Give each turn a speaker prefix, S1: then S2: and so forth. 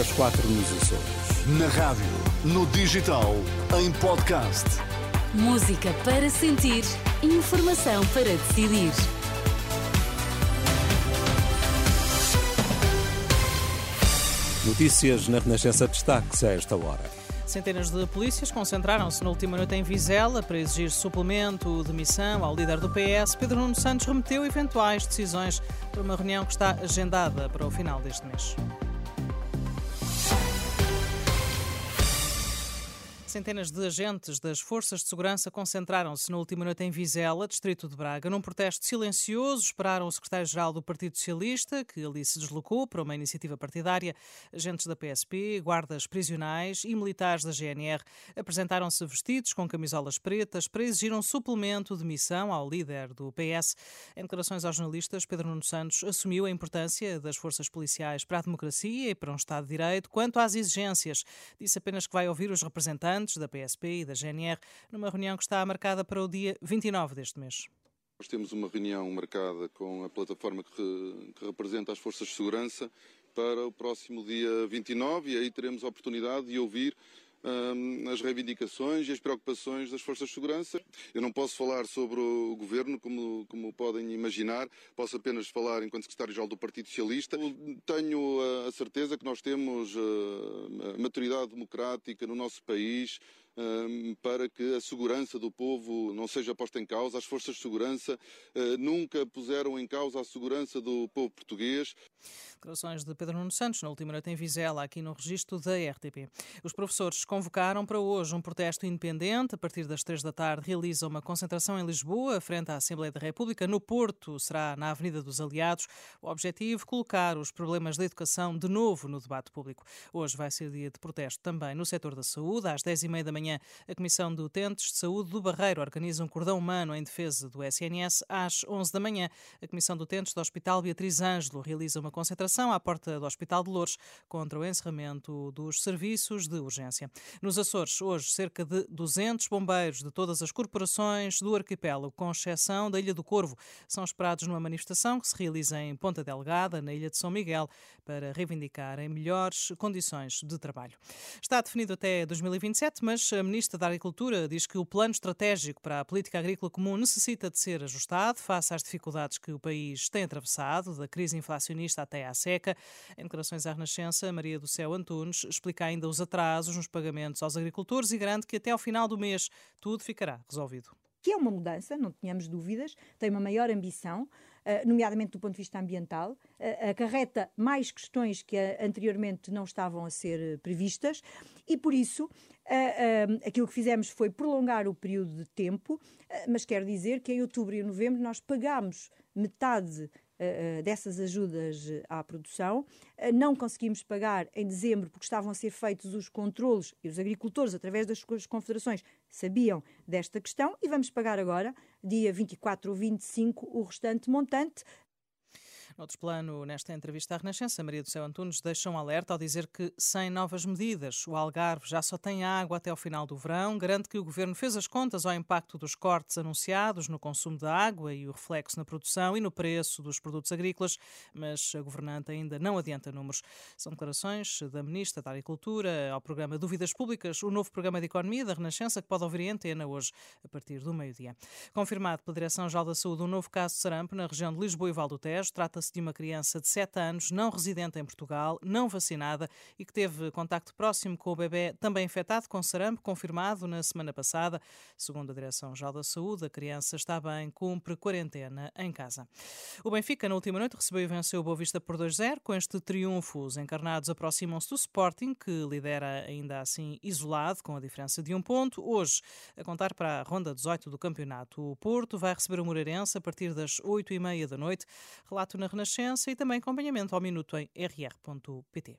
S1: às 4 nos Açores.
S2: Na rádio, no digital, em podcast.
S3: Música para sentir, informação para decidir.
S1: Notícias na Renascença destaques a esta hora.
S4: Centenas de polícias concentraram-se na última noite em Vizela para exigir suplemento de missão ao líder do PS. Pedro Nuno Santos remeteu eventuais decisões para uma reunião que está agendada para o final deste mês. Centenas de agentes das forças de segurança concentraram-se na última noite em Vizela, distrito de Braga, num protesto silencioso. Esperaram o secretário-geral do Partido Socialista, que ali se deslocou para uma iniciativa partidária. Agentes da PSP, guardas prisionais e militares da GNR apresentaram-se vestidos com camisolas pretas para exigir um suplemento de missão ao líder do PS. Em declarações aos jornalistas, Pedro Nuno Santos assumiu a importância das forças policiais para a democracia e para um Estado de Direito. Quanto às exigências, disse apenas que vai ouvir os representantes representantes da PSP e da GNR numa reunião que está marcada para o dia 29 deste mês.
S5: Nós temos uma reunião marcada com a plataforma que, que, representa as forças de segurança para o próximo dia 29 e aí teremos a oportunidade de ouvir as reivindicações e as preocupações das forças de segurança. Eu não posso falar sobre o governo, como, como podem imaginar, posso apenas falar enquanto secretário-geral do Partido Socialista. Tenho a certeza que nós temos a maturidade democrática no nosso país para que a segurança do povo não seja posta em causa. As forças de segurança ah, nunca puseram em causa a segurança do povo português.
S4: Declarações de Pedro Nuno Santos na última noite em Vizela, aqui no registro da RTP. Os professores convocaram para hoje um protesto independente. A partir das três da tarde realiza uma concentração em Lisboa, frente à Assembleia da República. No Porto será na Avenida dos Aliados. O objetivo, colocar os problemas da educação de novo no debate público. Hoje vai ser dia de protesto também no setor da saúde. Às dez e meia da manhã, a Comissão de Utentes de Saúde do Barreiro organiza um cordão humano em defesa do SNS. Às onze da manhã, a Comissão de Utentes do Hospital Beatriz Ângelo realiza uma concentração à porta do Hospital de Louros contra o encerramento dos serviços de urgência. Nos Açores, hoje, cerca de 200 bombeiros de todas as corporações do arquipélago, com exceção da Ilha do Corvo, são esperados numa manifestação que se realiza em Ponta Delgada, na Ilha de São Miguel, para reivindicarem melhores condições de trabalho. Está definido até 2027, mas a Ministra da Agricultura diz que o plano estratégico para a política agrícola comum necessita de ser ajustado face às dificuldades que o país tem atravessado, da crise inflacionista até à seca. Em declarações à Renascença, Maria do Céu Antunes explica ainda os atrasos nos pagamentos aos agricultores e garante que até ao final do mês tudo ficará resolvido
S6: que é uma mudança, não tenhamos dúvidas, tem uma maior ambição, eh, nomeadamente do ponto de vista ambiental, eh, acarreta mais questões que anteriormente não estavam a ser previstas e, por isso, aquilo que fizemos foi prolongar o período de tempo, mas quero dizer que em outubro e novembro nós pagámos metade dessas ajudas à produção. Não conseguimos pagar em dezembro porque estavam a ser feitos os controlos e os agricultores, através das suas confederações, sabiam desta questão e vamos pagar agora, dia 24 ou 25, o restante montante.
S4: Noutro plano, nesta entrevista à Renascença, Maria do Céu Antunes deixa um alerta ao dizer que, sem novas medidas, o Algarve já só tem água até ao final do verão. Garante que o governo fez as contas ao impacto dos cortes anunciados no consumo da água e o reflexo na produção e no preço dos produtos agrícolas, mas a governante ainda não adianta números. São declarações da Ministra da Agricultura ao programa Dúvidas Públicas, o novo programa de economia da Renascença que pode ouvir em antena hoje, a partir do meio-dia. Confirmado pela Direção-Geral da Saúde um novo caso de sarampo na região de Lisboa e Val do Tejo. Trata-se Trata-se de uma criança de 7 anos, não residente em Portugal, não vacinada e que teve contacto próximo com o bebê também infectado com sarampo, confirmado na semana passada. Segundo a Direção-Geral da Saúde, a criança está bem, cumpre quarentena em casa. O Benfica, na última noite, recebeu e venceu o Boa Vista por 2-0. Com este triunfo, os encarnados aproximam-se do Sporting, que lidera ainda assim isolado, com a diferença de um ponto. Hoje, a contar para a ronda 18 do campeonato, o Porto vai receber o Moreirense a partir das 8h30 da noite. Relato na Renascença e também acompanhamento ao minuto em rr.pt.